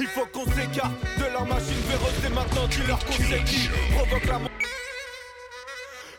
Il faut qu'on s'écarte de leur machine véros et maintenant qu'on sait qui provoque la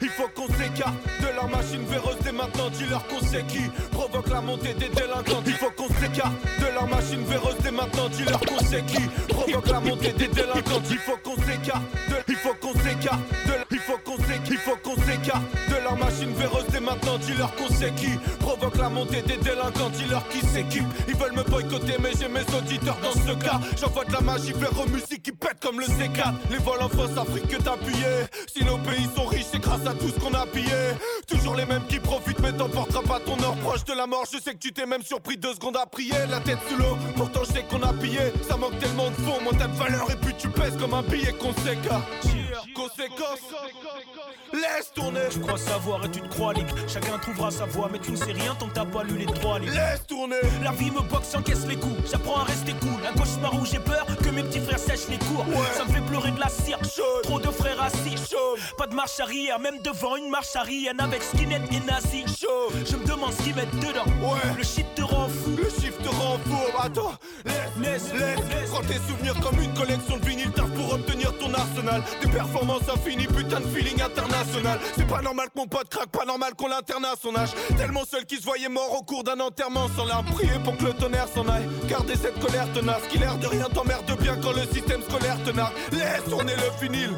il faut qu'on s'écarte de leur machine véros et maintenant dis-leur qu'on qui provoque la montée des délinquants. Il faut qu'on s'écarte de leur machine véros et maintenant dis-leur qu'on qui provoque la montée des délinquants. Il faut qu'on s'écarte de il faut qu'on s'écarte de faut qu'on s'écarte il faut qu'on s'écarte de leur machine véros et maintenant dis-leur qu'on sait qui provoque la montée des délinquants. Dis-leur qui s'équipe. Ils veulent me boycotter mais j'ai mes auditeurs dans ce cas. J'envoie de la magie vers aux musiques qui pètent comme le C4. Les vols en fausse Afrique que t'appuyais. Si nos pays sont riches c'est grâce à tout ce qu'on a pillé. Toujours les mêmes qui profitent, mais t'emporteras pas ton or proche de la mort. Je sais que tu t'es même surpris deux secondes à prier, la tête sous l'eau. Pourtant, je sais qu'on a pillé. Ça manque tellement de fond, moins t'as de valeur et puis tu pèses comme un billet conséquent conséquence. Laisse tourner. Tu crois savoir et tu te crois libre. Chacun trouvera sa voie, mais tu ne sais rien tant que t'as pas lu les trois livres. Laisse tourner. La vie me boxe, encaisse les coups. J'apprends à rester cool. Un cauchemar où j'ai peur que mes petits frères sèchent les cours. Ça me fait pleurer de la cire. Trop de frères assis. Pas de marche arrière, même devant une marche arrière avec skinhead et nazi. Je me demande ce qu'ils mettent dedans. Ouais. Le shit te rend fou. Le chiffre te rend fou. Attends. Laisse, laisse, laisse. Prends tes souvenirs comme une collection de vinyles tard pour obtenir ton arsenal. Des performances infinies, putain de feeling international. C'est pas normal que mon pote craque, pas normal qu'on l'interne à son âge. Tellement seul qu'il se voyait mort au cours d'un enterrement sans l'arme. Prier pour que le tonnerre s'en aille. Gardez cette colère tenace qui l'air de rien t'emmerde bien quand le système scolaire te nargue. Laisse tourner le vinyle,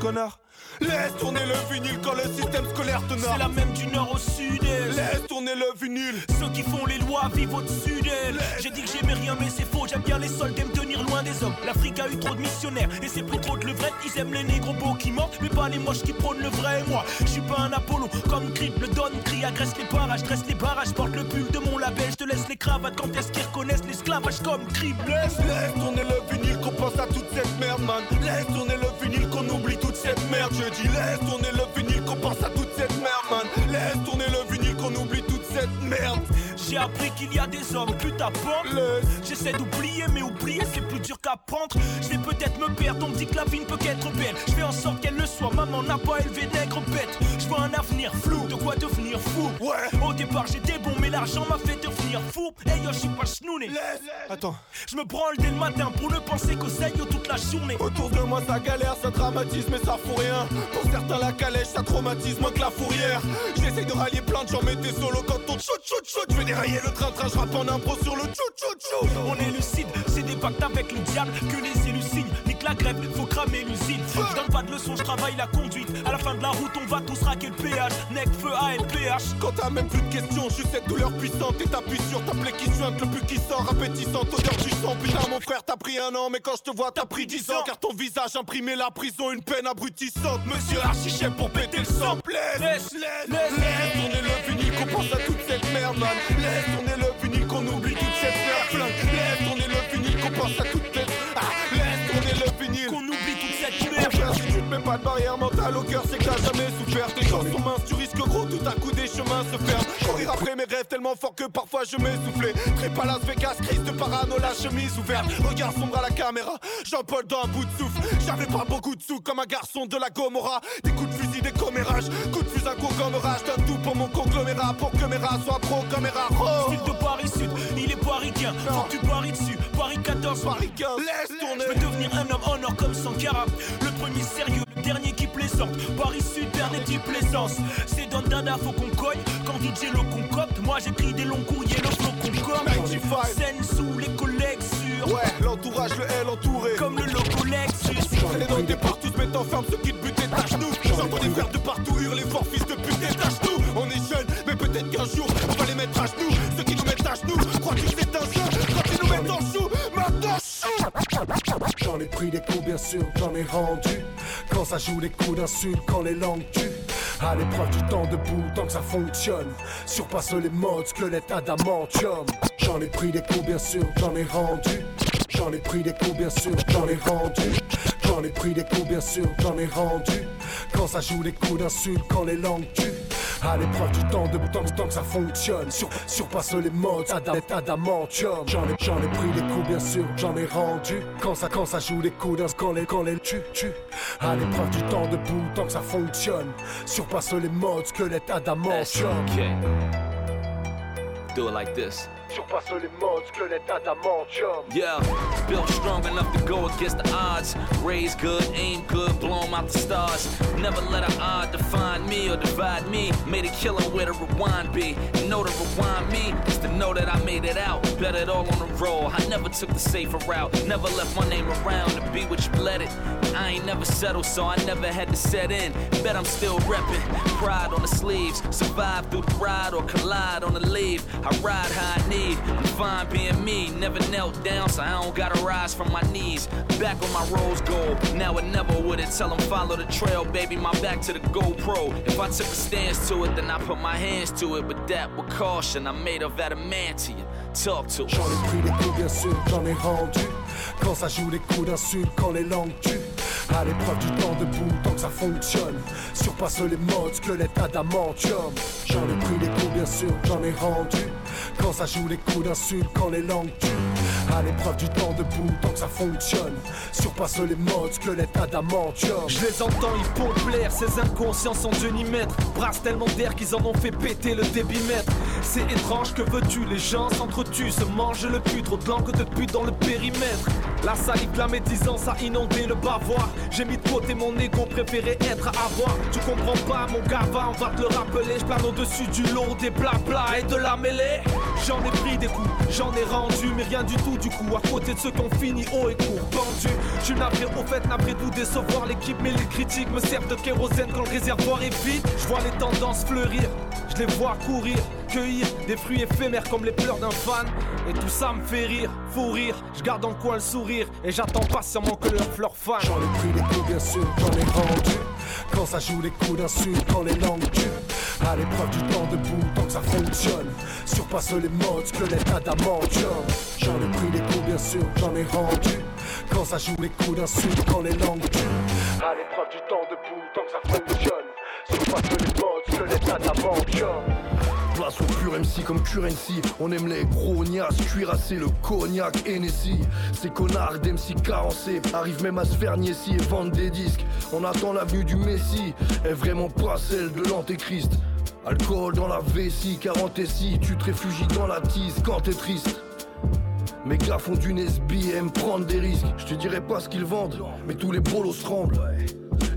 connard. Laisse tourner le vinyle quand le système scolaire te nargue. C'est la même du nord au sud. Laisse tourner le vinyle. Ceux qui font les lois vivent au-dessus d'elle. J'ai dit que j'aimais rien, mais c'est faux. J'aime bien les soldats loin des hommes. L'Afrique a eu trop de missionnaires et c'est plus trop de levrettes. Ils aiment les négros beaux qui mentent, mais pas les moches qui prônent le vrai. Moi, je suis pas un Apollo comme Creed, le Don crie, agresse les barrages, dresse les barrages, porte le pull de mon label. Je te laisse les cravates quand est-ce qu'ils reconnaissent l'esclavage comme crime. Laisse, laisse tourner le vinyle qu'on pense à toute cette merde, man. Laisse tourner le vinyle qu'on oublie toute cette merde. Je dis laisse tourner le vinyle qu'on pense à toute cette merde, man. Laisse tourner le vinyle qu'on oublie toute cette merde. J'ai appris qu'il y a des hommes plus à J'essaie d'oublier, mais oublier c'est plus dur qu'apprendre. Je vais peut-être me perdre, on me dit que la vie ne peut qu'être belle. Je fais en sorte qu'elle le soit, maman n'a pas élevé nègre bête. Je vois un avenir flou, de quoi devenir fou. Ouais. Au départ j'étais bon, mais l'argent m'a fait devenir fou. Hey yo, je suis pas schnouné. Attends. Je me branle dès le matin pour ne penser qu'au yo toute la journée. Autour de moi ça galère, ça dramatise, mais ça fout rien. Pour certains la calèche, ça traumatise moins que la fourrière. J'essaie de rallier plein de gens, mais t'es solo quand on chou chou chou. Je vais dérailler le train-train, je rappe en impro sur le chou chou chou. On est lucide, c'est des pactes avec le diable que les élus signent. Nique la grève, faut cramer l'usine. Je donne pas de leçons, je travaille la conduite. À la fin de la route, on va tous raquer le péage. Nec, feu, ALPH. Quand t'as même plus de questions, juste cette douleur puissante et t'appuies sur ta plaie qui suinte, le plus qui sort, appétissante, odeur du sang. Putain, mon frère, t'as pris un an, mais quand je te vois, t'as pris dix ans. Car ton visage imprimé la prison, une peine abrutissante. Monsieur Archichef pour péter le sang, laisse, laisse, laisse, laisse tourner le vinyle qu'on pense à toute cette merde, man. Laisse tourner le vinyle qu'on oublie toute cette merde, flingue. Laisse tourner le vinyle qu'on pense à toute Mets pas de barrière mentale au cœur, c'est que t'as jamais souffert. Tes choses sont minces, tu risques gros, tout à coup des chemins se ferment. Courir après mes rêves tellement fort que parfois je m'essoufflais. Trip à Las Vegas, crise de parano, la chemise ouverte. Regard sombre à la caméra, Jean-Paul dans un bout de souffle. J'avais pas beaucoup de sous comme un garçon de la Gomorra. Des coups de fusil, des commérages, coups de fusil, un concommérage. Donne tout pour mon conglomérat, pour que mes rats soient pro comme oh. Style de Paris Sud, il est paricain. Faut que tu paries dessus, Paris 14, Paris 15. Laisse tourner. Je veux devenir un homme en or comme Sankara. Le premier sérieux, le dernier qui plaisante. Paris Sud, dernier type plaisance. C'est dans Dada, faut qu'on cogne. Quand DJ le concocte, moi j'écris des longs courriers, le flow concorde. Scène sous les collègues sûrs. Ouais, l'entourage, le L entouré. Comme le logo Lexus. Les dans des partout se mettent en ferme, ceux qui te butent, détache-nous. J'entends des frères de partout hurler fort, fils de pute, détache-nous. On est jeunes, mais peut-être qu'un jour, on va les mettre à genoux. J'en ai pris des coups, bien sûr, j'en ai rendu. Quand ça joue les coups d'insulte, quand les langues tuent. À l'épreuve du temps debout, tant que ça fonctionne. Surpasse les modes, squelette adamantium. J'en ai pris des coups, bien sûr, j'en ai rendu. J'en ai pris des coups, bien sûr, j'en ai rendu. J'en ai pris des coups, bien sûr, j'en ai rendu. Quand ça joue les coups d'insulte, quand les langues tuent. À l'épreuve du temps de tant, tant que ça fonctionne. Sur, surpasse les modes, adam, adamantium. J'en ai, j'en ai pris des coups, bien sûr, j'en ai rendu. Quand ça, quand ça joue les coups d'un quand les, quand les tue, tue. À l'épreuve du temps debout, tant que ça fonctionne. Surpasse les modes, squelette adamantium. Okay. Do it like this. Surpasse les modes, squelette. Yeah, built strong enough to go against the odds. Raise good, aim good, blow 'em out the stars. Never let an odd define me or divide me. Made a killing where the rewind be. And know to rewind me is to know that I made it out. Bet it all on the roll. I never took the safer route. Never left my name around to be what you let it. I ain't never settled, so I never had to set in. Bet I'm still reppin'. Pride on the sleeves. Survive through the ride or collide on the leave. I ride how I need. I'm fine being me. Never knelt down, so I don't gotta rise from my knees. Back on my rose gold. Now it never would it. Tell them follow the trail, baby. My back to the GoPro. If I took a stance to it, then I put my hands to it. But that with caution, I'm made of adamantium. Talk to J'en ai pris des coups, bien j'en ai rendu. Quand ça joue les coups d'insulte, quand les langues tuent. À l'épreuve du temps debout, tant que ça fonctionne. Surpasse les modes, squelette adamantium. J'en ai pris des coups, bien sûr, j'en ai rendu. Quand ça joue les coups d'insulte, quand les langues tuent. À l'épreuve du temps debout, tant que ça fonctionne. Surpasse les modes, squelette adamantium. Je les entends, ils pompent l'air, ces inconscients sont Dieu ni maître. Brassent tellement d'air qu'ils en ont fait péter le débitmètre. C'est étrange, que veux-tu? Les gens s'entretuent, se mangent le cul, trop de langue de dans le périmètre. La salive, la médisance a inondé le bavoir. J'ai mis de côté mon ego, préféré être à avoir. Tu comprends pas, mon gava, on va te le rappeler. Je plane au-dessus du lot, des blabla et de la mêlée. J'en ai pris des coups, j'en ai rendu, mais rien du tout du coup. À côté de ceux qui ont fini haut et court, pendu. Je suis au fait, navré tout décevoir l'équipe, mais les critiques me servent de kérosène quand le réservoir est vide. Je vois les tendances fleurir, je les vois courir, des fruits éphémères comme les pleurs d'un fan. Et tout ça me fait rire, faut rire. Je garde en coin le sourire et j'attends patiemment que leur fleur fan. J'en ai pris des coups, bien sûr, j'en ai rendu. Quand ça joue les coups d'insulte, quand les langues tuent. À l'épreuve du temps debout, tant que ça fonctionne. Surpasse les modes, squelette adamantium. J'en ai pris des coups, bien sûr, j'en ai rendu. Quand ça joue les coups d'insulte, quand les langues tuent. À l'épreuve du temps debout, tant que ça fonctionne. Surpasse les modes, squelette adamantium. Place au pur MC comme currency. On aime les gros niasses, cuirassés, le cognac Hennessy. Ces connards d'MC carencés Arrivent même à se faire niaiser et vendre des disques. On attend l'avenue du Messie Est vraiment pas celle de l'antéchrist. Alcool dans la vessie, 40 ici Tu te réfugies dans la tise quand t'es triste mes gars font d'une SBM prendre des risques. Je te dirai pas ce qu'ils vendent, mais tous les bolos tremblent.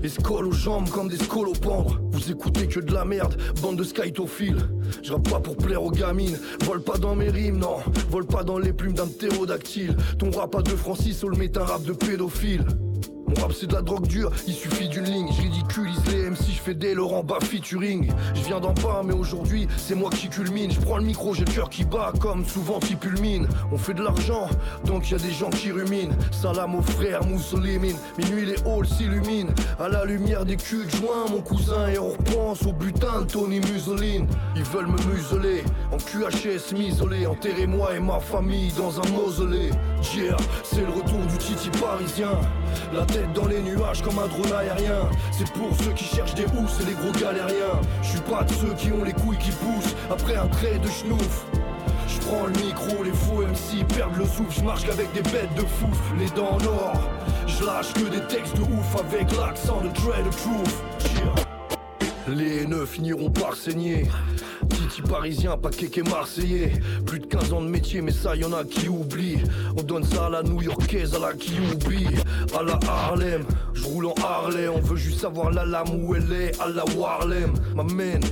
Et se collent aux jambes comme des scolopendres. Vous écoutez que de la merde, bande de skytophiles. Je rappe pas pour plaire aux gamines, vole pas dans mes rimes, non. Vole pas dans les plumes d'un ptérodactyle. Ton rap à deux Francis, le met un rap de pédophile. Mon rap c'est de la drogue dure, il suffit d'une ligne. Je ridiculise les MC, des Laurent bas featuring. Je viens d'en bas, mais aujourd'hui c'est moi qui culmine. Je prends le micro, j'ai le cœur qui bat comme souvent qui pulmine. On fait de l'argent, donc y a des gens qui ruminent. Salam aux frères Mousselimine, minuit les halls s'illuminent. À la lumière des culs de joint, mon cousin, et on repense au butin de Tony Musoline. Ils veulent me museler, en QHS m'isoler. Enterrez-moi et ma famille dans un mausolée. Yeah, c'est le retour du Titi parisien. La tête dans les nuages comme un drone aérien. C'est pour ceux qui cherchent des et les gros galériens. Je suis pas de ceux qui ont les couilles qui poussent après un trait de schnouf. Je prends le micro, les faux MC perdent le souffle, je marche qu'avec des bêtes de fou, les dents en or. Je lâche que des textes de ouf avec l'accent de Dread Truth. Yeah. Les haineux finiront par saigner. Titi parisien, pas kéké marseillais. Plus de 15 ans de métier, mais ça y en a qui oublient. On donne ça à la new-yorkaise, à la qui oublie. À la Harlem, je roule en Harley. On veut juste savoir la lame où elle est. À la Warlem, m'amène.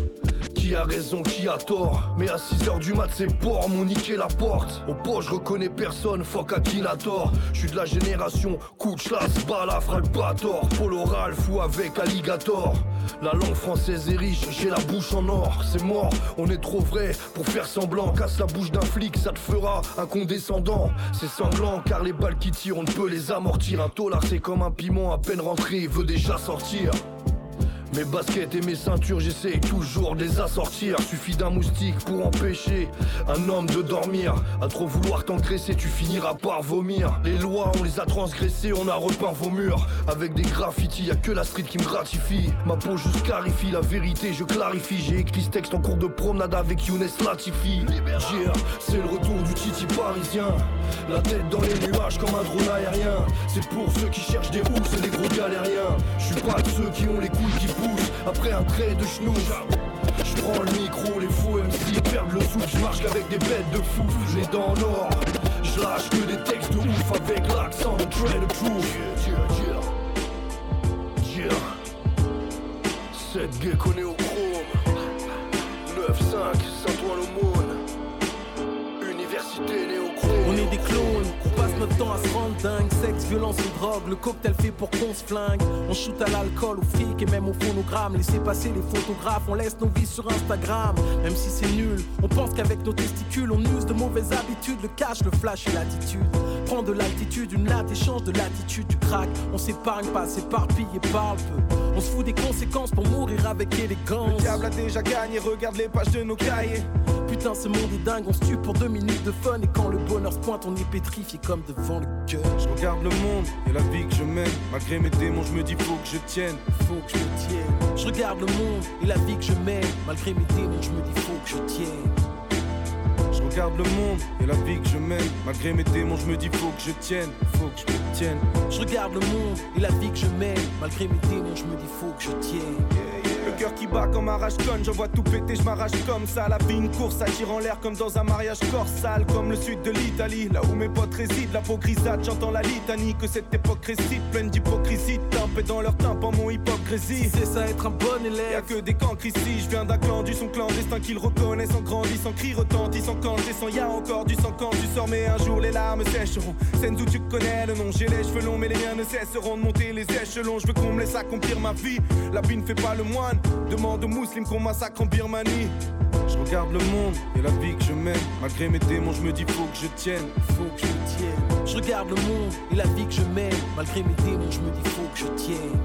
Qui a raison, qui a tort. Mais à 6h du mat c'est port, m'ont niqué la porte. Au pot je reconnais personne, fuck Akinator Je suis de la génération Kouchlas, Balaf, Albator. Polo Ralph ou avec Alligator. La langue française est riche, j'ai la bouche en or. C'est mort, on est trop vrai pour faire semblant Casse la bouche d'un flic, ça te fera un condescendant. C'est sanglant car les balles qui tirent on ne peut les amortir. Un taulard c'est comme un piment à peine rentré, veut déjà sortir mes baskets et mes ceintures, j'essaye toujours de les assortir. Suffit d'un moustique pour empêcher un homme de dormir. À trop vouloir t'engraisser, tu finiras par vomir. Les lois, on les a transgressées, on a repeint vos murs. Avec des graffitis, y a que la street qui me gratifie. Ma peau juste clarifie la vérité, je clarifie. J'ai écrit ce texte en cours de promenade avec Younes Latifi. Yeah, c'est le retour du Titi parisien. La tête dans les nuages comme un drone aérien. C'est pour ceux qui cherchent des housses et des gros galériens. Je suis pas de ceux qui ont les couilles qui poussent après un trait de schnouf. Je prends le micro, les fous MC perdent le souffle, je marche avec des bêtes de fou, les dents en or. Je lâche que des textes de ouf avec l'accent de. Yeah, yeah, yeah. 7 gecko au chrome. 9-5, Saint-Ouen-l'Aumône. Université néochrome. On est des clones, on passe notre temps à se rendre dingue. Sexe, violence et drogue, le cocktail fait pour qu'on se flingue. On shoot à l'alcool, au fric et même au phonogramme. Laissez passer les photographes, on laisse nos vies sur Instagram. Même si c'est nul, on pense qu'avec nos testicules, on use de mauvaises habitudes. Le cash, le flash et l'attitude. Prends de l'altitude, une latte échange de l'attitude du crack. On s'épargne pas, s'éparpille et parle peu. On se fout des conséquences pour mourir avec élégance. Le diable a déjà gagné, regarde les pages de nos cahiers. Putain, ce monde est dingue, on se tue pour deux minutes de fun. Et quand le bonheur se pointe, on est pétrifié comme devant le cœur. Je regarde le monde et la vie que je mène. Malgré mes démons, je me dis faut que je tienne. Faut que je tienne. Je regarde le monde et la vie que je mène. Malgré mes démons, je me dis faut que je tienne. Je regarde le monde et la vie que je mène. Malgré mes démons, je me dis faut que je tienne. Faut que je me tienne. Je regarde le monde et la vie que je mène. Malgré mes démons, je me dis faut que je tienne. Cœur qui bat comme un rage conne, je vois tout péter, je m'arrache comme ça. La vie, une course, ça tire en l'air comme dans un mariage corps sale, comme le sud de l'Italie, là où mes potes résident. La peau grisâtre, j'entends la litanie que cette époque réside, pleine d'hypocrisie. Tempé dans leur tympan, mon hypocrisie. C'est ça être un bon Y'a élève. que des cancres ici, je viens d'un clan du son clandestin qu'ils reconnaissent en grandissant, cri retentissant quand descend, y a encore du sang quand tu sors, mais un jour les larmes sécheront. Scènes où tu connais le nom, j'ai les cheveux longs, mais les miens ne cesseront de monter les échelons. Je veux qu'on me laisse accomplir ma vie, la vie ne fait pas le moine. Demande aux musulmans qu'on massacre en Birmanie. Je regarde le monde et la vie que je mène. Malgré mes démons, je me dis faut que je tienne. Faut que je tienne. Je regarde le monde et la vie que je mène. Malgré mes démons, je me dis faut que je tienne.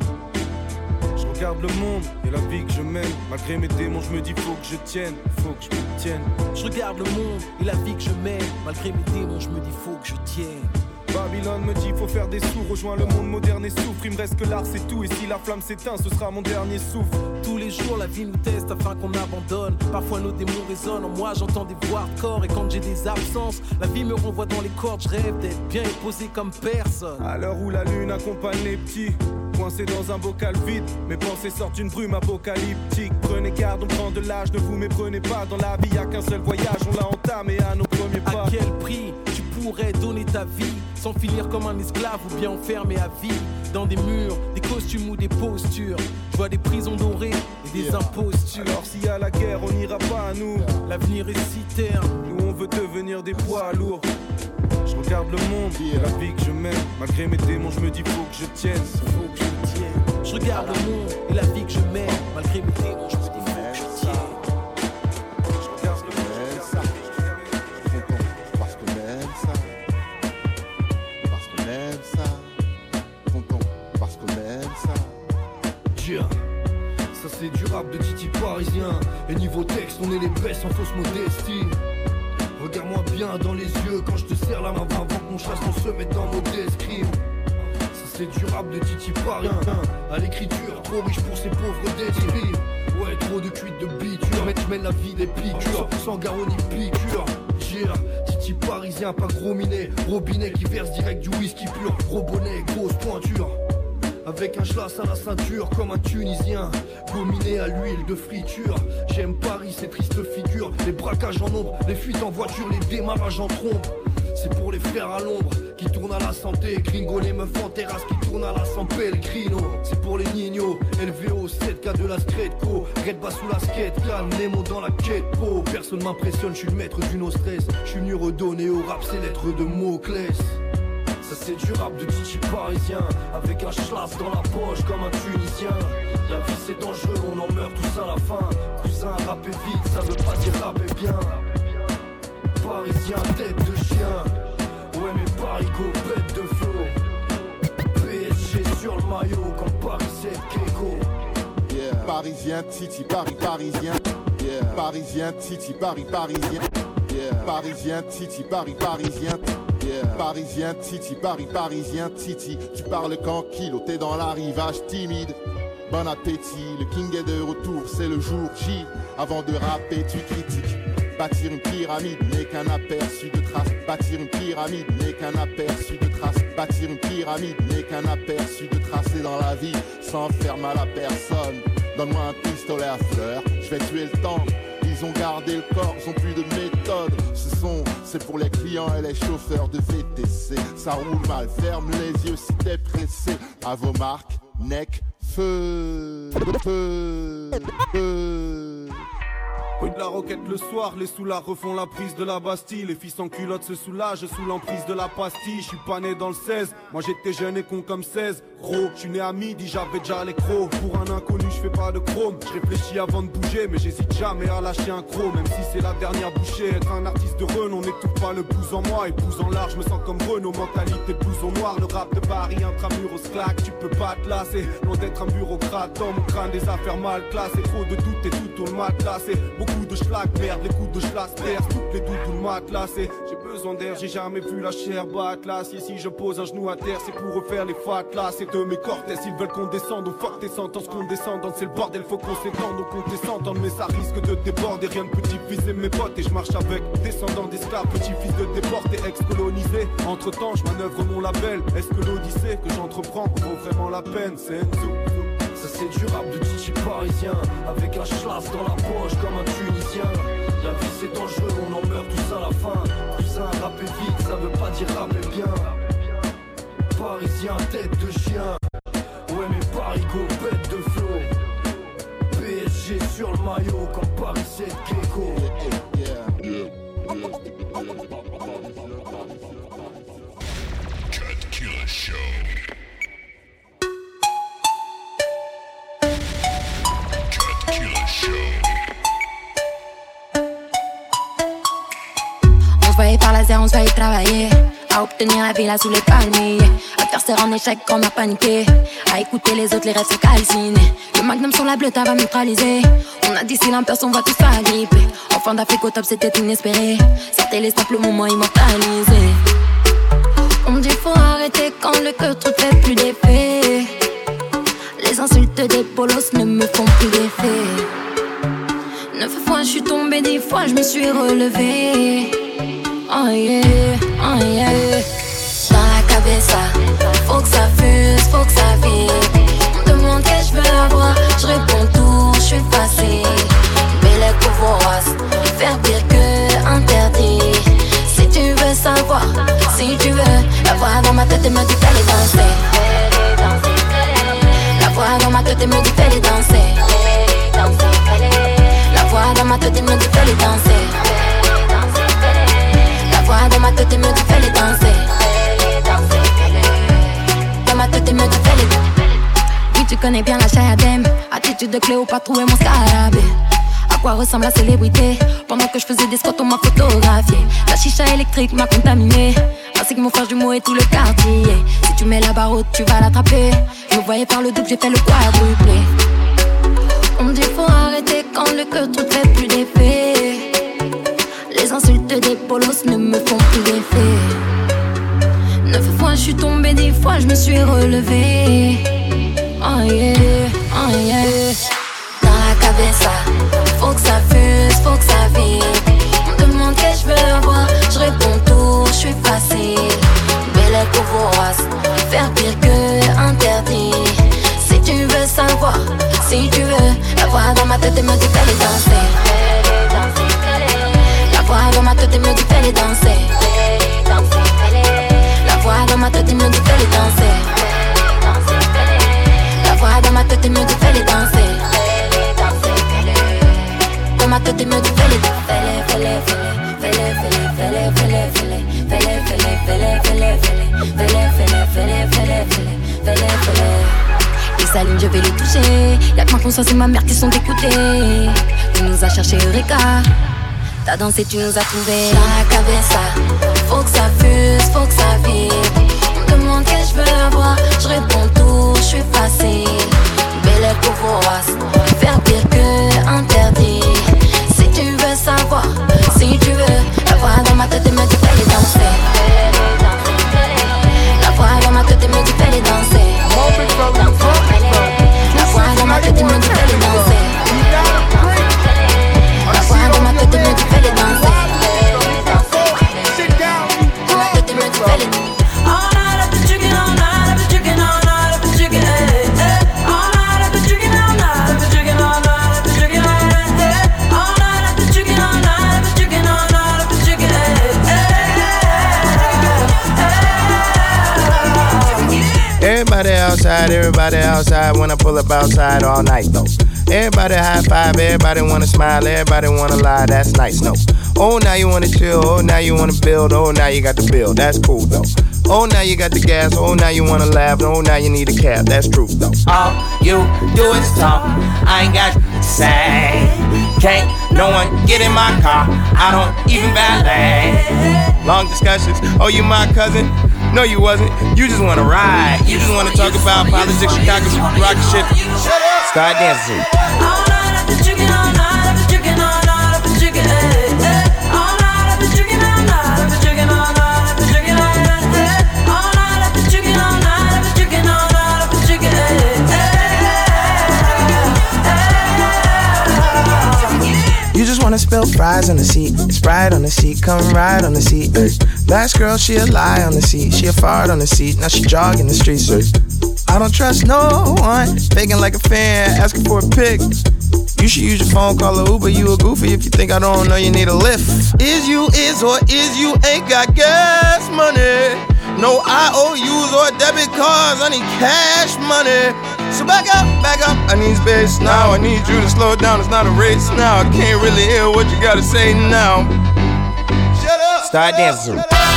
Je regarde le monde et la vie que je mène. Malgré mes démons, je me dis faut que je tienne. Faut que je me tienne. Je regarde le monde et la vie que je mène. Malgré mes démons, je me dis faut que je tienne. Babylone me dit faut faire des sous, rejoins le monde moderne et souffre. Il me reste que l'art, c'est tout. Et si la flamme s'éteint, ce sera mon dernier souffle. Tous les jours, la vie nous teste afin qu'on abandonne. Parfois, nos démons résonnent. En moi, j'entends des voix corps. Et quand j'ai des absences, la vie me renvoie dans les cordes. Je rêve d'être bien et posé comme personne. À l'heure où la lune accompagne les petits, coincés dans un bocal vide, mes pensées sortent d'une brume apocalyptique. Prenez garde, on prend de l'âge, ne vous méprenez pas. Dans la vie, y a qu'un seul voyage, on l'a entamé à nos premiers pas. À quel prix tu pourrais donner ta vie sans finir comme un esclave ou bien enfermé à vie dans des murs, des costumes ou des postures Je vois des prisons dorées et des impostures. Alors s'il y a la guerre, on n'ira pas à nous. L'avenir est si terne. Nous, on veut devenir des poids lourds. Je regarde le monde et la vie que je mène. Malgré mes démons, je me dis faut que je tienne. Faut que je tienne. Je regarde le monde et la vie que je mène. Malgré mes démons, je de Titi parisien. Et niveau texte on est les bestes en fausse modestie. Regarde-moi bien dans les yeux quand je te serre la main. Avant qu'on chasse on se met dans nos escrimes Ça c'est du rap de Titi parisien. À l'écriture trop riche pour ces pauvres d'esprit. Ouais trop de cuites de biture. Mais tu mènes la vie des piqûres. Sans garrot ni piqûre. Yeah, Titi parisien pas gros minet. Robinet qui verse direct du whisky pur. Gros bonnet, grosse pointure avec un schlass à la ceinture comme un Tunisien. Gominé à l'huile de friture. J'aime Paris, ces tristes figures. Les braquages en ombre, les fuites en voiture Les démarrages en trombe C'est pour les frères à l'ombre Qui tournent à la santé. Gringo les meufs en terrasse Qui tournent à la sans Pellegrino. C'est pour les nignos LVO 7K de la Street Co Red bas sous la skate Nemo dans la quête po Personne m'impressionne, je suis le maître du no stress. Je suis venu redonner au rap ses lettres de mots ça c'est du rap de Titi parisien Avec un schlass dans la poche comme un Tunisien La vie c'est dangereux, on en meurt tous à la fin Cousin, rapper vite, ça veut pas dire rapper bien Parisien, tête de chien Ouais mais Parigo, bête de flow PSG sur le maillot comme Paris 7 Keiko. Parisien, Titi, Paris, parisien. Yeah. Parisien, Titi, Paris, parisien. Parisien, Titi, Paris, parisien. Parisien, Titi, Paris, parisien, Titi. Tu parles quand kilo, t'es dans l'arrivage timide. Bon appétit, le king est de retour, c'est le jour J. Avant de rapper, tu critiques. Bâtir une pyramide n'est qu'un aperçu de traces. Bâtir une pyramide n'est qu'un aperçu de traces. Bâtir une pyramide n'est qu'un aperçu de traces. Et dans la vie, sans faire mal à personne. Donne-moi un pistolet à fleurs, je vais tuer le temps. Ils ont gardé le corps, ils ont plus de méthode. Ce sont, c'est pour les clients et les chauffeurs de VTC. Ça roule mal, ferme les yeux si t'es pressé. À vos marques, neck, feu, feu, feu. Oui de la roquette le soir, les soulards refont la prise de la Bastille. Les filles sans culotte se soulagent sous l'emprise de la pastille. Je suis pas né dans le 16, moi j'étais jeune et con comme 16 Gros, je suis né à midi, j'avais déjà les crocs. Pour un inconnu, je fais pas de chrome. Je réfléchis avant de bouger, mais j'hésite jamais à lâcher un croc Même si c'est la dernière bouchée, être un artiste de renom On n'étouffe pas le pouce en moi, et en large, je me sens comme Renault Mentalité en noir, le rap de Paris, intramuros claque Tu peux pas te lasser, loin d'être un bureaucrate Dans mon crâne, des affaires mal classées. Trop de doutes et tout au matelas, beaucoup coups de schlag, merde, les coups de schlass percent toutes les doudous matelassées. J'ai besoin d'air, j'ai jamais vu la chair battre là. Si, je pose un genou à terre, c'est pour refaire les fat là. C'est de mes cortès, ils veulent qu'on descende au fort des sentences qu'on descende. C'est le bordel, faut qu'on s'étende, donc on descend. Mais ça risque de déborder, rien de petit fils et mes potes. Et je marche avec descendants d'esclaves, petit fils de déportés, ex-colonisés. Entre temps, je manœuvre mon label. Est-ce que l'Odyssée que j'entreprends vaut vraiment la peine? C'est c'est du rap de Titi parisien. Avec un schlass dans la poche comme un Tunisien. La vie c'est dangereux, on en meurt tous à la fin. Cousin, rapper vite, ça veut pas dire rapper bien. Parisien, tête de chien. Ouais mais Parigo, bête de flot PSG sur le maillot comme Paris c'est Gecko Show on se y travailler. À obtenir la villa sous les palmiers. À faire serre en échec quand on a paniqué. À écouter les autres, les rêves sont calcinés. Le magnum sur la bleue, va neutraliser. On a d'ici l'imperce, on va tous faire gripper. Enfin d'Afrique au top, c'était inespéré. C'était les simples moments immortalisés. On dit faut arrêter quand le cœur trop fait plus d'effet. Les insultes des polos ne me font plus d'effet. Neuf fois je suis tombé, dix fois je me suis relevé oh yeah, oh yeah. Dans la cabeza, faut que ça fuse, faut que ça vibre. On demande que je veux avoir, je réponds tout, je suis facile. Belle vorace, faire pire que interdit. Si tu veux savoir, si tu veux, la voix dans ma tête me dit fais les danser. La voix dans ma tête me dit fais les danser. La voix dans ma tête me dit fais les danser connais bien la chayadem. Attitude de Cléopâtre, et mon scarabée. À quoi ressemble la célébrité? Pendant que je faisais des squats, on m'a photographié. La chicha électrique m'a contaminé. Ainsi que mon frère jumeau et tout le quartier. Si tu mets la barre haute, tu vas l'attraper. Je me voyais par le double, j'ai fait le quadruplé. On me dit faut arrêter quand le cœur tout fait plus d'effet. Les insultes des polos ne me font plus d'effet. Neuf fois je suis tombée, dix fois je me suis relevée. Oh yeah. Dans la cabeza, faut que ça fuse, faut que ça vibre. On me demande que je veux avoir, je réponds tout, je suis facile. Belle et vorace, faire pire que interdit. Si tu veux savoir, si tu veux, la voix dans ma tête et me dit qu'elle danser voix dans ma tête me dit fais les danser. La voix dans ma tête me dit fais les danser voix dans ma tête, me les danser. Fais-les danser, les, je vais les toucher. Y'a que ma conscience et ma mère qui sont écoutées. Tu nous as cherché Eureka. T'as dansé, tu nous as trouvé la cabeza. Faut que ça fuse, faut que ça vibre. On me demande que je veux avoir, je réponds tout suis facile. Belle faire pire que interdit. Si tu veux savoir, si tu veux, la voix dans ma tête me dit fais les danser. La voix dans ma tête me dit fais les danser. Everybody outside, everybody outside. When I pull up outside all night though. Everybody high five, everybody wanna smile, everybody wanna lie, that's nice, no. Oh, now you wanna chill, oh, now you wanna build, oh, now you got the bill, that's cool though. Oh, now you got the gas, oh, now you wanna laugh, oh, now you need a cab, that's true though. All you do is talk, I ain't got to say. Can't no one get in my car, I don't even valet. Long discussions, oh, you my cousin? No, you wasn't. You just wanna ride. You just wanna talk about politics, Chicago, rock shit. Start dancing. Wanna fries on the seat, Sprite on the seat, come ride on the seat. Ay. Last girl, she a lie on the seat, she a fart on the seat, now she jogging the streets. Ay. I don't trust no one, faking like a fan, asking for a pic. You should use your phone, call a Uber. You a goofy if you think I don't know you need a lift. Is you is or is you ain't got gas money? No IOUs or debit cards. I need cash money. So back up, back up. I need space now. I need you to slow down. It's not a race now. I can't really hear what you gotta say now. Shut up. Start dancing.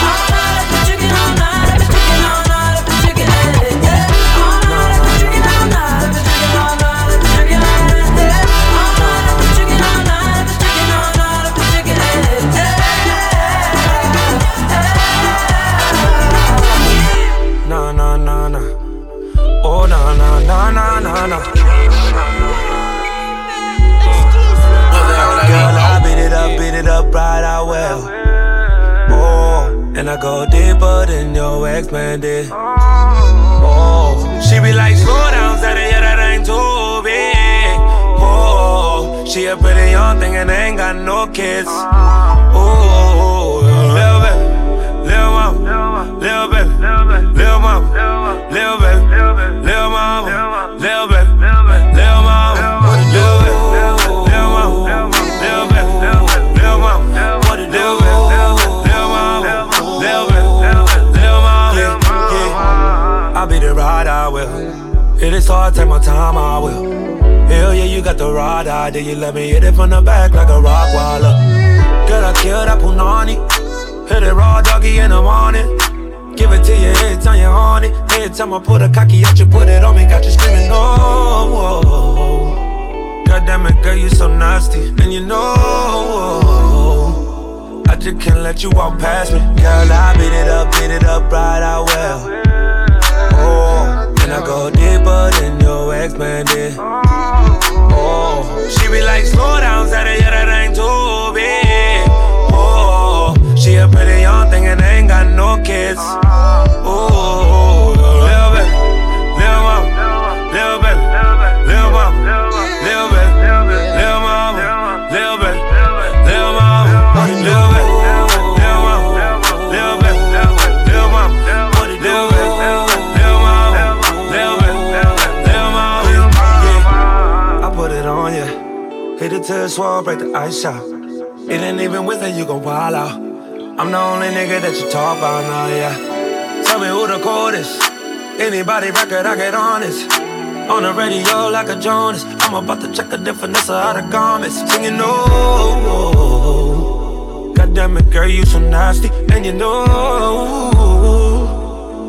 No. Girl, I beat it up, beat it up right out well. Oh, and I go deeper than your ex man did. Oh, she be like, slow down, said it, yeah, that ain't too big. Oh, she a pretty young thing and ain't got no kids. Oh, hard, take my time, I will. Hell yeah, you got the ride, I did you let me hit it from the back like a rock waller. Girl, I killed that punani. Hit it raw doggy in the morning. Give it to you every time you're on it. Every time I put a cocky out, you put it on me. Got you screaming, oh. God damn it, girl, you so nasty. And you know, I just can't let you walk past me. Girl, I beat it up, beat it up right out well. Oh, I go deeper than your ex man did. Oh, she be like, slow down, said it, yeah, that ain't too big. Oh, she a pretty young thing and ain't got no kids. Till it's swole, break the ice out. It ain't even with it, you gon' wild out. I'm the only nigga that you talk about now, yeah. Tell me who the coldest. Anybody record, I get honest. On the radio like a Jonas. I'm about to check a the definition of the garments. Singing no. God damn it, girl, you so nasty. And you know.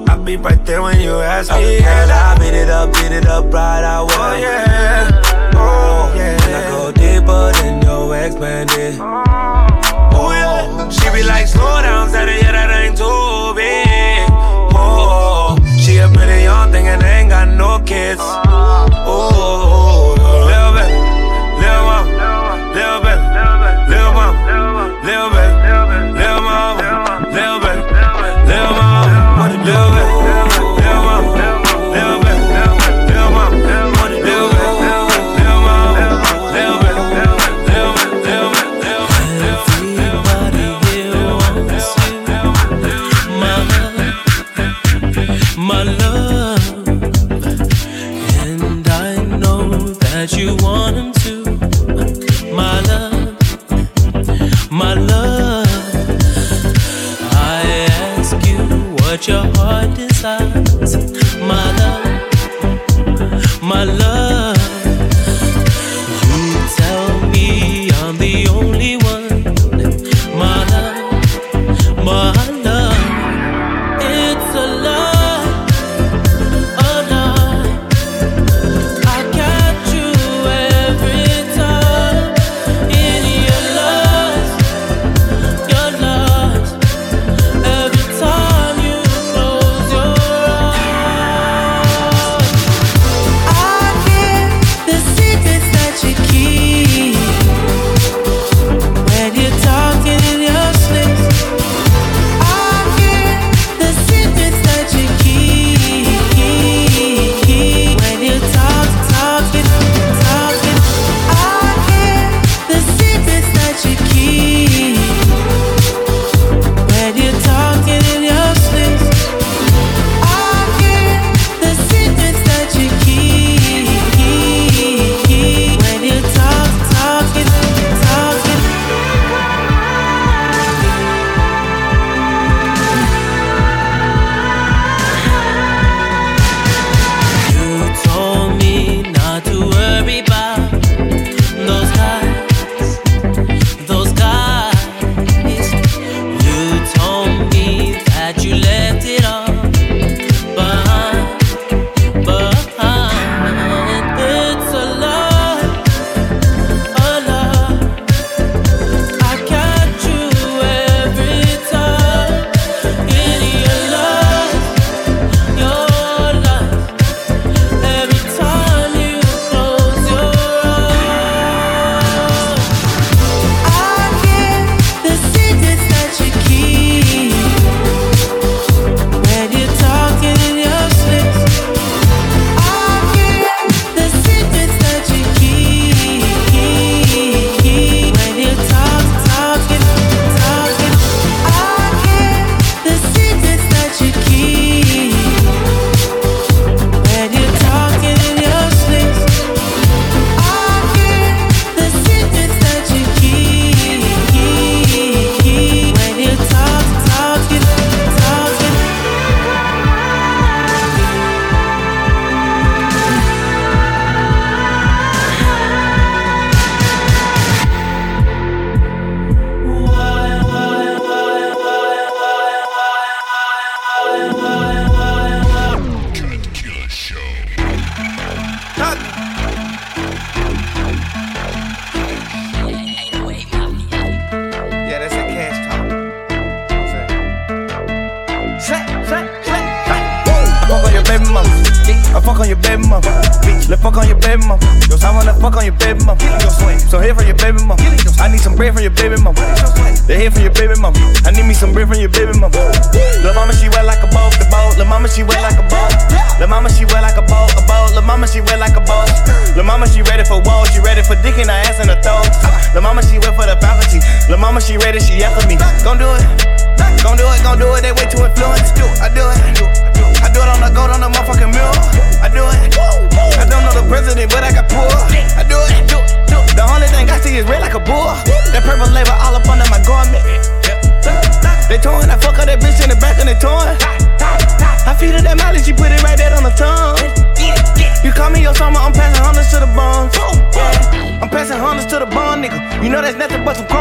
I'll be right there when you ask me. Girl, I beat it up, beat it up right out. Oh, yeah. Oh, yeah. Deeper than your ex man did. Oh, yeah. She be like, slow down, said it, yeah, that ain't too big. Oh, she a pretty young thing and ain't got no kids.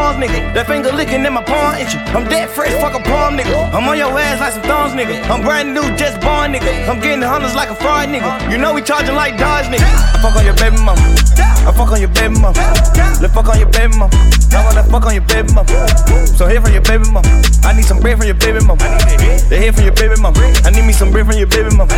Crumbs, nigga. That finger licking in my palm, itchy. I'm dead fresh, fuck a palm, nigga. I'm on your ass like some thorns, nigga. I'm brand new, just born, nigga. I'm getting hundreds like a fraud, nigga. You know we charging like Dodge, nigga. I fuck on your baby mama. I fuck on your baby mama. Let's fuck on your baby mama. I wanna fuck on your baby mama. So here from your baby mama. I need some bread from your baby mama. They here from your baby mama. I need me some bread from your baby mama.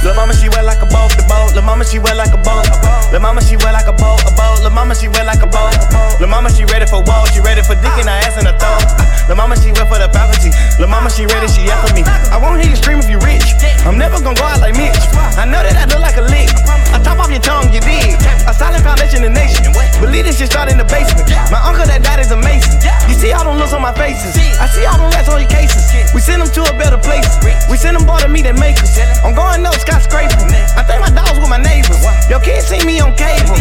Lil' mama, she wet like a boat, the boat. Lil' mama, she wet like a boat. Lil' mama, she wet like a boat, a boat. Lil' mama, she wet like a boat. Lil' mama, she ready for war. Ready for dick in her ass and her throat. Lil' mama, she wet for the faculty. Lil' mama, she ready, she after me. I won't hear you scream if you rich. I'm never gonna go out like Mitch. I know that I look like a lick. I top off your tongue, you dig. A silent foundation in the nation. Believe this shit start in the basement. My uncle that died is amazing. You see all them looks on my faces. I see all them rats on your cases. We send them to a better place. We send them bar to meet and makers. I'm going up skyscraper. I think my dogs with my neighbors. Your kids see me on cable.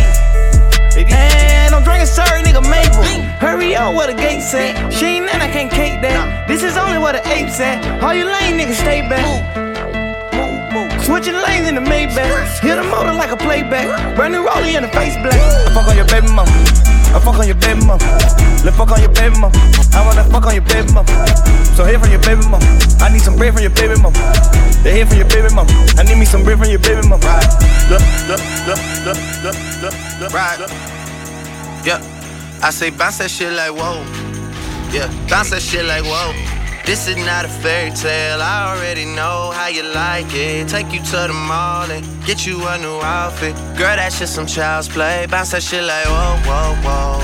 And I'm drinking sorry, nigga Maple. Hurry up where the gate at. She ain't that, I can't cake that. This is only where the apes at. All you lame niggas stay back. Switching lanes in the Maybach. Hit the motor like a playback. Brand new rollie in the face black. Fuck on your baby mama. I fuck on your baby mama. Let's fuck on your baby mama. I wanna fuck on your baby mama. So here from your baby mama. I need some bread from your baby mama. They here from your baby mama. I need me some bread from your baby mama. Look, look, look, look, look, look, look. Right. Yeah. I say bounce that shit like whoa. Yeah, bounce that shit like whoa. This is not a fairy tale. I already know how you like it. Take you to the mall and get you a new outfit. Girl, that shit some child's play. Bounce that shit like whoa, whoa, whoa,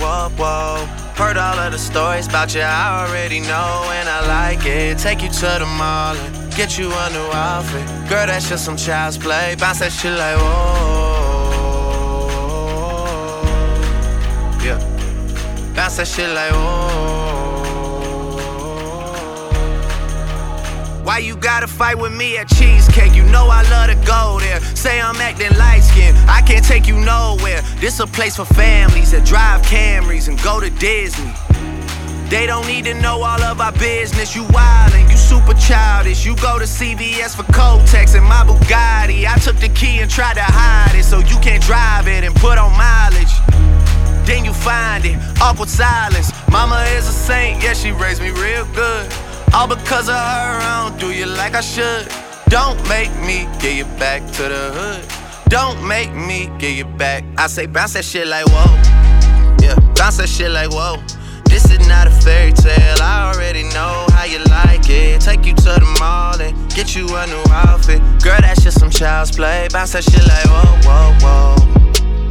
whoa, whoa. Heard all of the stories about you. I already know and I like it. Take you to the mall and get you a new outfit. Girl, that shit some child's play. Bounce that shit like whoa. Yeah. Bounce that shit like whoa. Why you gotta fight with me at Cheesecake? You know I love to go there. Say I'm acting light skinned, I can't take you nowhere. This a place for families that drive Camrys and go to Disney. They don't need to know all of our business. You wildin', you super childish. You go to CVS for Kotex and my Bugatti. I took the key and tried to hide it so you can't drive it and put on mileage. Then you find it, awkward silence. Mama is a saint, yeah, she raised me real good. All because of her, I don't do you like I should. Don't make me get you back to the hood. Don't make me get you back. I say bounce that shit like whoa. Yeah, bounce that shit like whoa. This is not a fairy tale. I already know how you like it. Take you to the mall and get you a new outfit. Girl, that's just some child's play. Bounce that shit like whoa, whoa,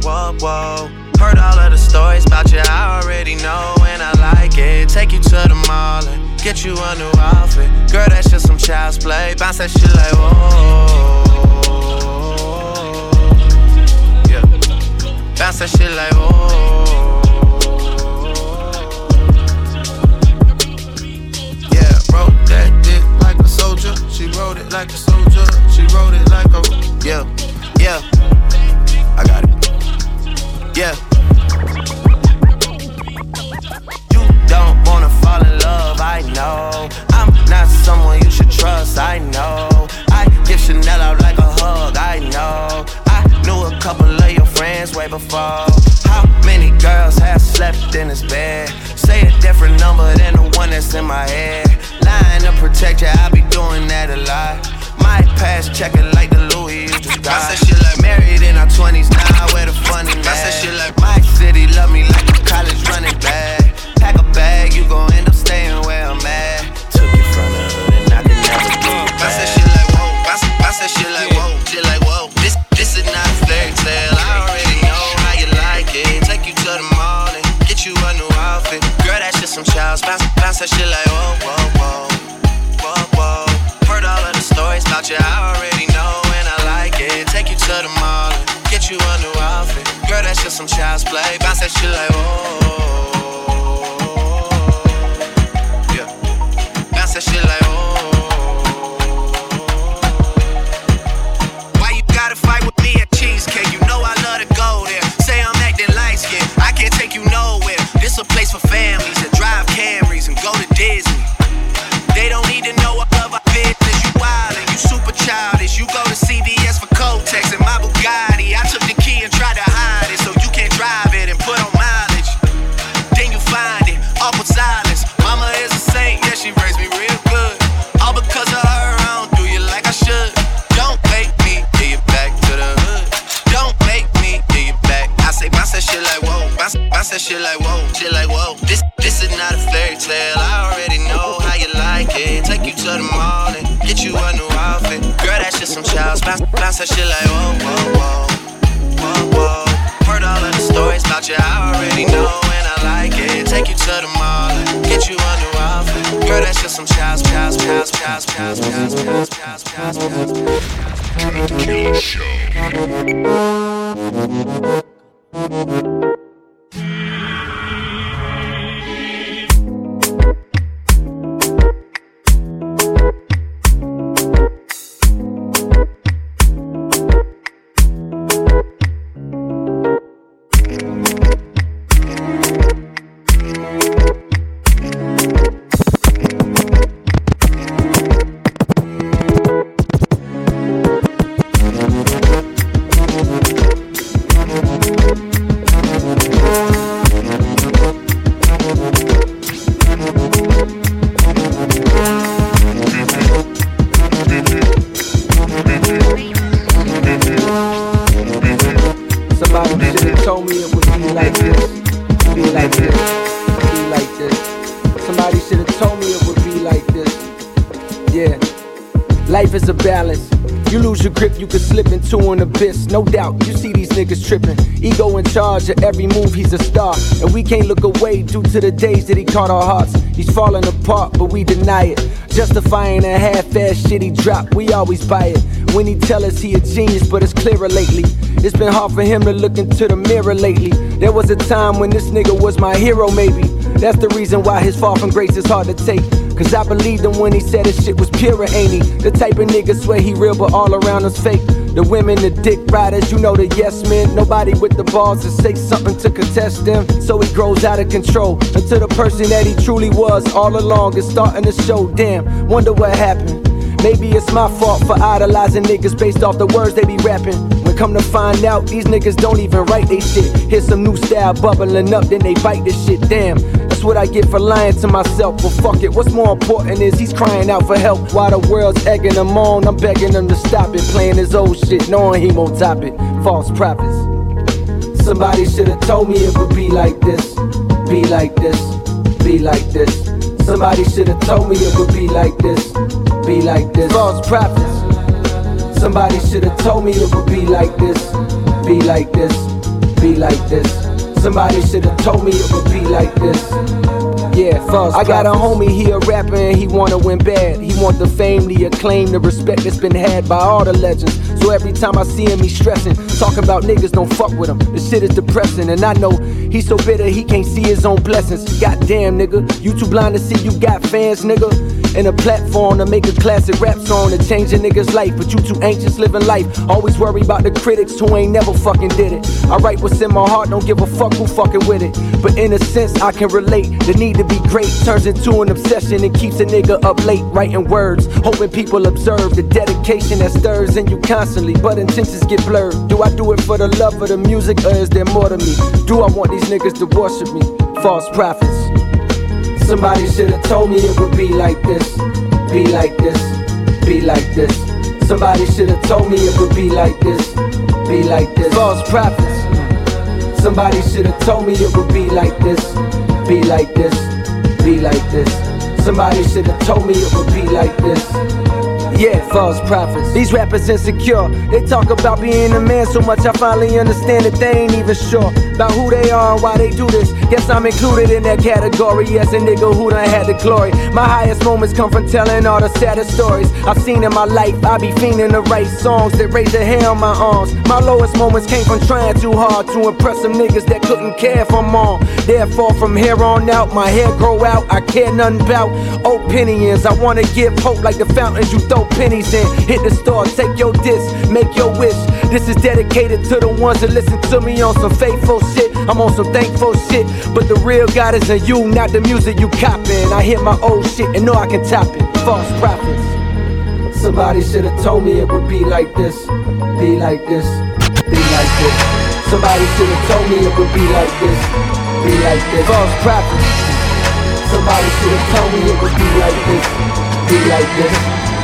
whoa, whoa, whoa. Heard all of the stories about you. I already know and I like it. Take you to the mall and get you a new outfit. Girl, that's just some child's play. Bounce that shit like whoa. Yeah. Bounce that shit like whoa. Yeah, wrote that dick like a soldier. She wrote it like a soldier. She wrote it like a yeah, yeah. I got it. Yeah. Don't wanna fall in love, I know. I'm not someone you should trust, I know. I give Chanel out like a hug, I know. I knew a couple of your friends way before. How many girls have slept in this bed? Say a different number than the one that's in my head. Lying to protect you, I be doing that a lot. My past checking like the Louis you just got. I said shit like married in our 20s, now where the funny man. I said shit like my city love me like a college running back pack a bag, you gon' end up staying where I'm at. Took you from the hood and I can never get back. I said shit like whoa, I, I said shit like whoa, shit like whoa. This this is not a fairy tale. I already know how you like it. Take you to the mall and get you a new outfit. Girl, That's just some child's bounce, bounce that shit like whoa, whoa, whoa, whoa, whoa. Heard all of the stories about you, I already know and I like it. Take you to the mall and get you a new outfit. Girl, That's just some child's play. Bounce that shit like whoa. said she like this, be like this. Somebody should have told me it would be like this. Yeah, life is a balance. You lose your grip, you could slip into an abyss. No doubt, you see these niggas tripping. Ego in charge of every move, he's a star. And we can't look away due to the days that he caught our hearts. He's falling apart, but we deny it. Justifying a half-ass shit he dropped, we always buy it. When he tell us he a genius, but it's clearer lately. It's been hard for him to look into the mirror lately. There was a time when this nigga was my hero, maybe. That's the reason why his fall from grace is hard to take. Cause I believed him when he said his shit was pure, ain't he? The type of nigga swear he real, but all around us fake. The women, the dick riders, you know the yes men. Nobody with the balls to say something to contest them. So he grows out of control until the person that he truly was all along is starting to show. Damn, wonder what happened. Maybe it's my fault for idolizing niggas based off the words they be rapping. When come to find out, these niggas don't even write they shit. Here's some new style bubbling up, then they bite this shit. Damn, that's what I get for lying to myself. But fuck it, what's more important is he's crying out for help. While the world's egging him on, I'm begging him to stop it. Playing his old shit, knowing he won't top it. False prophets. Somebody should've told me it would be like this, be like this, be like this. Somebody should've told me it would be like this, be like this. False prophets. Somebody should've told me it would be like this, be like this, be like this. Somebody should've told me it would be like this. Yeah, false I got a homie, he a rapper and he wanna win bad. He want the fame, the acclaim, the respect that's been had by all the legends. So every time I see him, he stressing. Talking about niggas don't fuck with him. The shit is depressing, and I know he's so bitter he can't see his own blessings. Goddamn, nigga, you too blind to see you got fans, nigga. And a platform to make a classic rap song to change a nigga's life. But you too anxious living life. Always worry about the critics who ain't never fucking did it. I write what's in my heart, don't give a fuck who fucking with it. But in a sense, I can relate. The need to be great turns into an obsession and keeps a nigga up late writing words. Hoping people observe the dedication that stirs in you constantly. But intentions get blurred. Do I do it for the love of the music or is there more to me? Do I want these niggas to worship me? False prophets. Somebody should've told me it would be like this, be like this, be like this. Somebody should've told me it would be like this, be like this. False prophets. Somebody should've told me it would be like this, be like this, be like this. Somebody should've told me it would be like this. Yeah, false prophets. These rappers insecure. They talk about being a man so much I finally understand that they ain't even sure about who they are and why they do this. Guess I'm included in that category. Yes, a nigga who done had the glory. My highest moments come from telling all the saddest stories I've seen in my life. I be fiending to write songs that raise the hair on my arms. My lowest moments came from trying too hard to impress some niggas that couldn't care for more. Therefore, from here on out, my hair grow out. I care nothing about opinions. I wanna give hope like the fountains you throw pennies in. Hit the store, take your disc, make your wish. This is dedicated to the ones that listen to me on some faithful shit. I'm on some thankful shit. But the real God is in you, not the music you copying. I hear my old shit and know I can top it. False prophets. Somebody should have told me it would be like this, be like this, be like this. Somebody should have told me it would be like this, be like this. False prophets. Somebody should have told me it would be like this, be like this.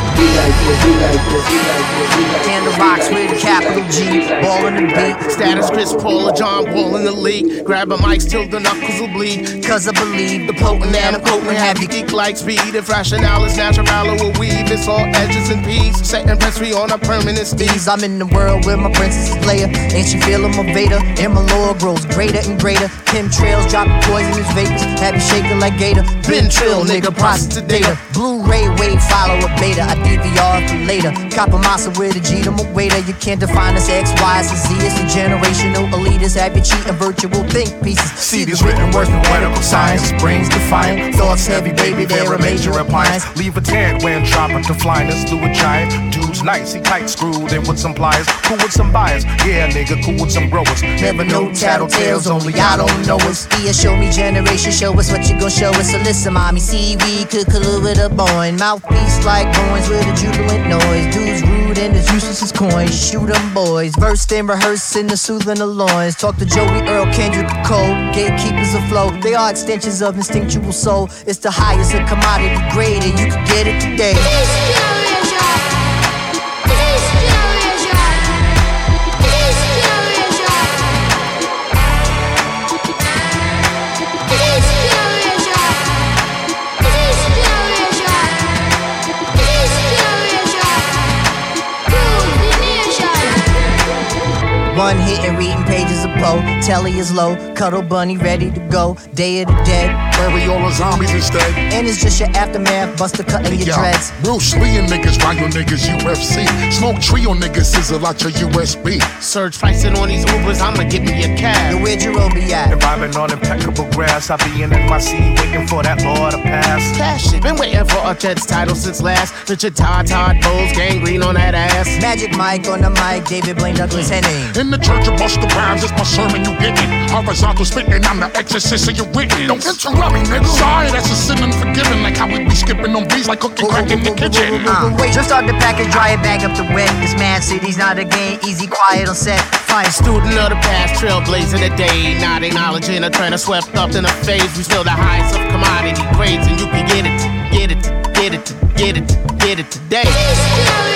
In the box with a capital G, ball in the beat. Status Chris Paul or John Wall in the league. Grab a mic till the knuckles will bleed. Cause I believe the potent and the potent have geek like speed. If rationale is natural, will weave. It's all edges and peas. Setting press me on a permanent steez. I'm in the world with my princess Leia. Ain't she feeling my Vader? And my lore grows greater and greater. Chemtrails dropping poisonous vapors. Have you shaking like Gator. Been trill, nigga, process data. Blu-ray wave follow a beta. I DVR for later. Copper massa with a G to my waiter. You can't define us X, Y, and Z. It's a generational elitist. Happy cheating virtual think pieces. See these written words from medical science. Brains defiant. Thoughts heavy, baby. They're a major appliance. Leave a tan when dropping to flyness through a giant. Dude's nice. He tight screwed in with some pliers. Cool with some buyers. Yeah, nigga, cool with some growers. Never know tattletales, only I don't know us. Yeah, show me generation. Show us what you gon' show us. So listen, mommy. See, we could collude with a boy. Mouthpiece like coins with a jubilant noise. Dudes rude and as useless as coins. Shoot 'em boys. Versed and rehearsing the soothing the loins. Talk to Joey Earl, Kendrick Cole. Gatekeepers afloat. They are extensions of instinctual soul. It's the highest of commodity grade, and you can get it today. One hit and reading pages of Poe. Telly is low, cuddle bunny ready to go. Day of the dead. Bury all the zombies instead. And it's just your aftermath, buster cutting your Yo, dreads. Bruce Lee and niggas, riot niggas, UFC. Smoke trio niggas, sizzle out your USB. Surge pricing on these Ubers, I'ma get me a cab. Yo, where'd your be at? And vibing on impeccable grass. I'll be in my seat waiting for that law to pass. Cash it. Been waiting for a Jets title since last. Richard Todd, Todd Bowles, gangrene on that ass. Magic Mike on the mic, David Blaine Douglas mm. Henning. In the church of Busta Rhymes, it's my sermon you getting. Horizontal spitting, I'm the exorcist of your witness. Don't interrupt me, nigga. Sorry, that's a sin unforgiven. Like how we be skipping on beats like cooking crack in the kitchen. Uh, wait, just start the package, dry it, bag up the wet. This man city's not a game, easy, quiet on set. Fine student of the past, trailblazing the day. Not acknowledging a trend swept up in a phase. We still the highest of commodity grades, and you can get it, get it, get it, get it, get it today.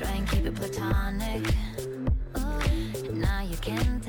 Try and keep it platonic. Now you can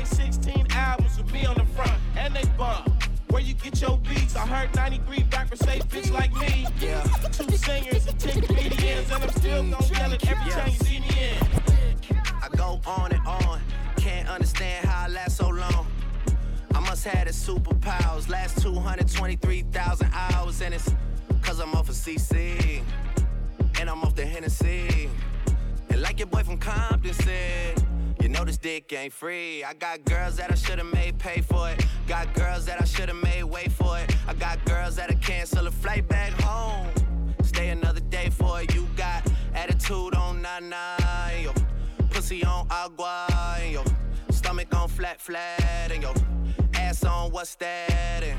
made 16 albums with me on the front, and they bump. Where you get your beats? I heard 93 rappers say bitch like me. Yeah. Two singers and 10 comedians, and I'm still gonna yell it every time you see me in. I go on and on. Can't understand how I last so long. I must have the superpowers. Last 223,000 free. I got girls that I should've made pay for it. Got girls that I should've made wait for it. I got girls that'll cancel a flight back home. Stay another day for it. You got attitude on nana, yo. Pussy on agua, yo. Stomach on flat, flat, and yo. Ass on what's that? And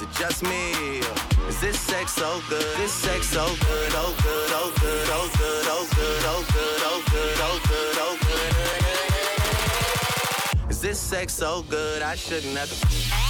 Is it just me? Is this sex so good? This sex so good, oh good, oh good, oh good, oh good, oh good, oh good, oh good, oh good. Is this sex so good I shouldn't have to?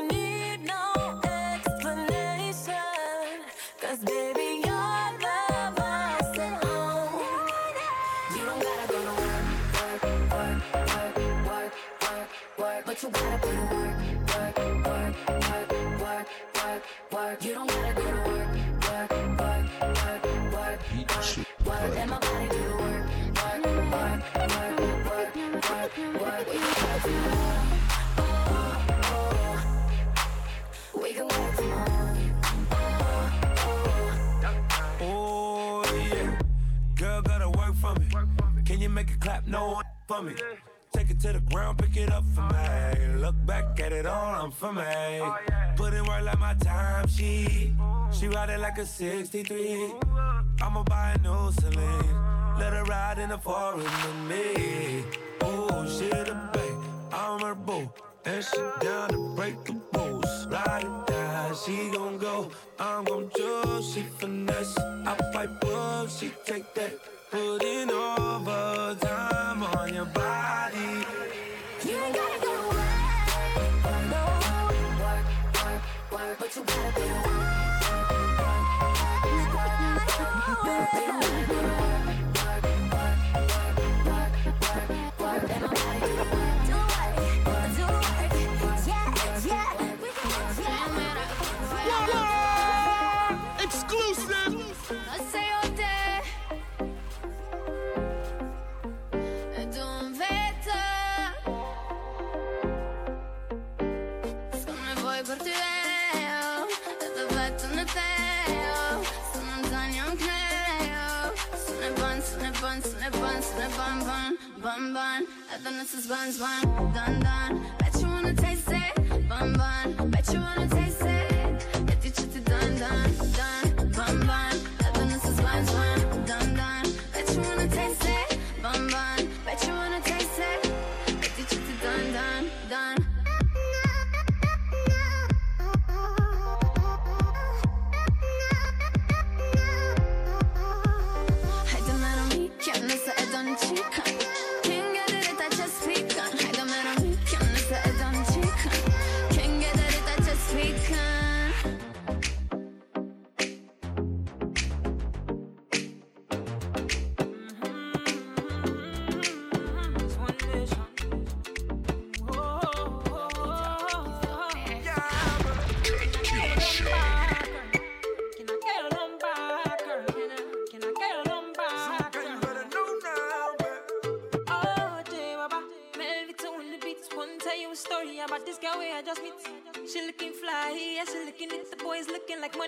work, work. You don't gotta go to work, work, work, work, work, work, work. Let my body do the work, work, work, work, work, work, work. We can work tomorrow. Oh, oh. We can work tomorrow. Oh yeah, girl gotta work for me. Can you make it clap? No one for me. It to the ground, pick it up for me. Look back at it all, I'm for me. Put in work like my time sheet. She ride it like a 63. I'ma buy a new Celine. Let her ride in the forest with me. Oh, she the I'm her boo. And she down to break the rules. Ride it down, she gon' go. I'm gon' choose, she finesse. I fight book, she take that. Put in overtime on your body. But you gotta be work, work,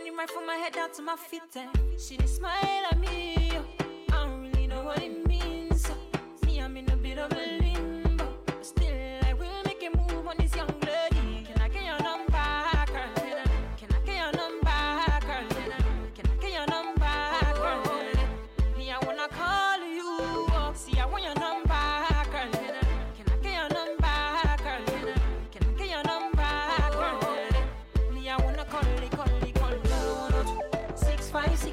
money right from my head down to my feet. And she didn't smile at me. I don't really know what it means. Me, I'm in a bit of a Me,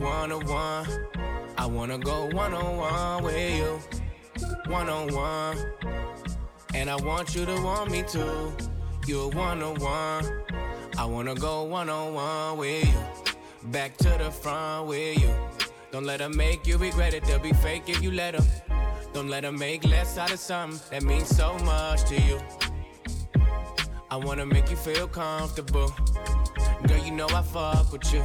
One on one. I wanna go one on one with you. One on one. And I want you to want me too. You're one on one. I wanna go one on one with you. Back to the front with you. Don't let them make you regret it. They'll be fake if you let them. Don't let them make less out of something that means so much to you. I wanna make you feel comfortable. Girl, you know I fuck with you.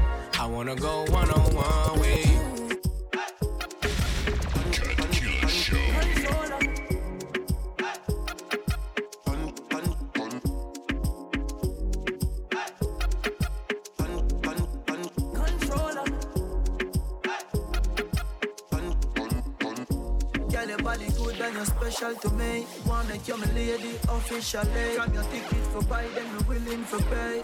Wanna go one on one with you. Special to me. Wanna make you my lady officially. From your ticket for buy, then we willing for pay.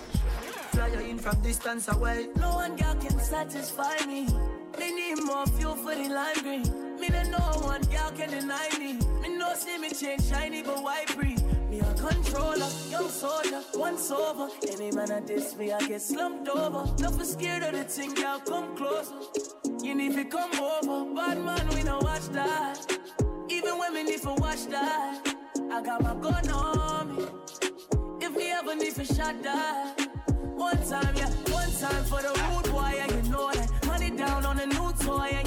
You in from distance away. No one girl can satisfy me. Me need more fuel for the lime green. Me know one girl can deny me. Me no see me change shiny, but why breathe? Me a controller, young soldier, once over. Any man at this me, I get slumped over. Be scared of the thing, girl, come closer. You need to come over, bad man, we no watch that. Even me need to watch that, I got my gun on me. If me ever need to shot that, one time, yeah, one time for the rude boy, yeah, you know that. Money down on a new toy, and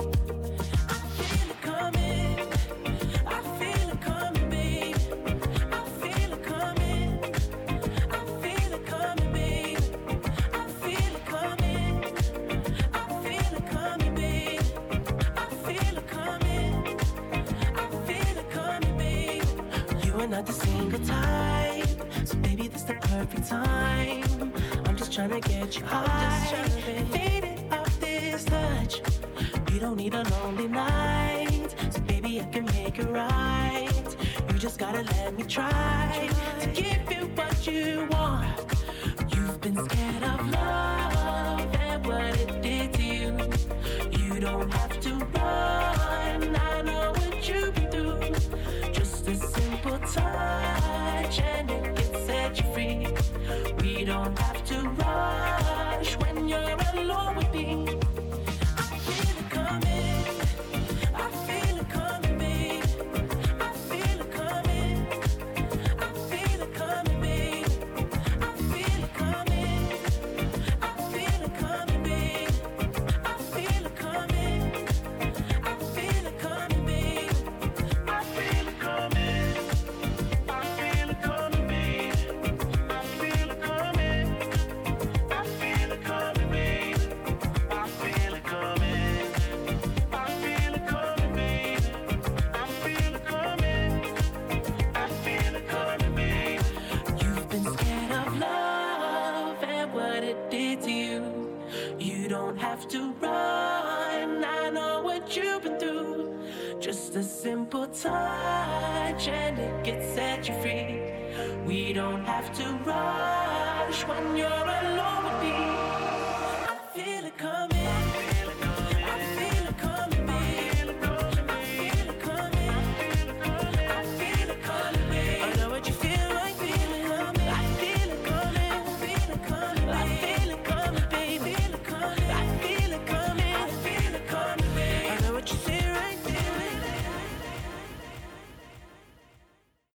You high, faded off this touch. You don't need a lonely night, so baby, I can make it right. You just gotta let me try to give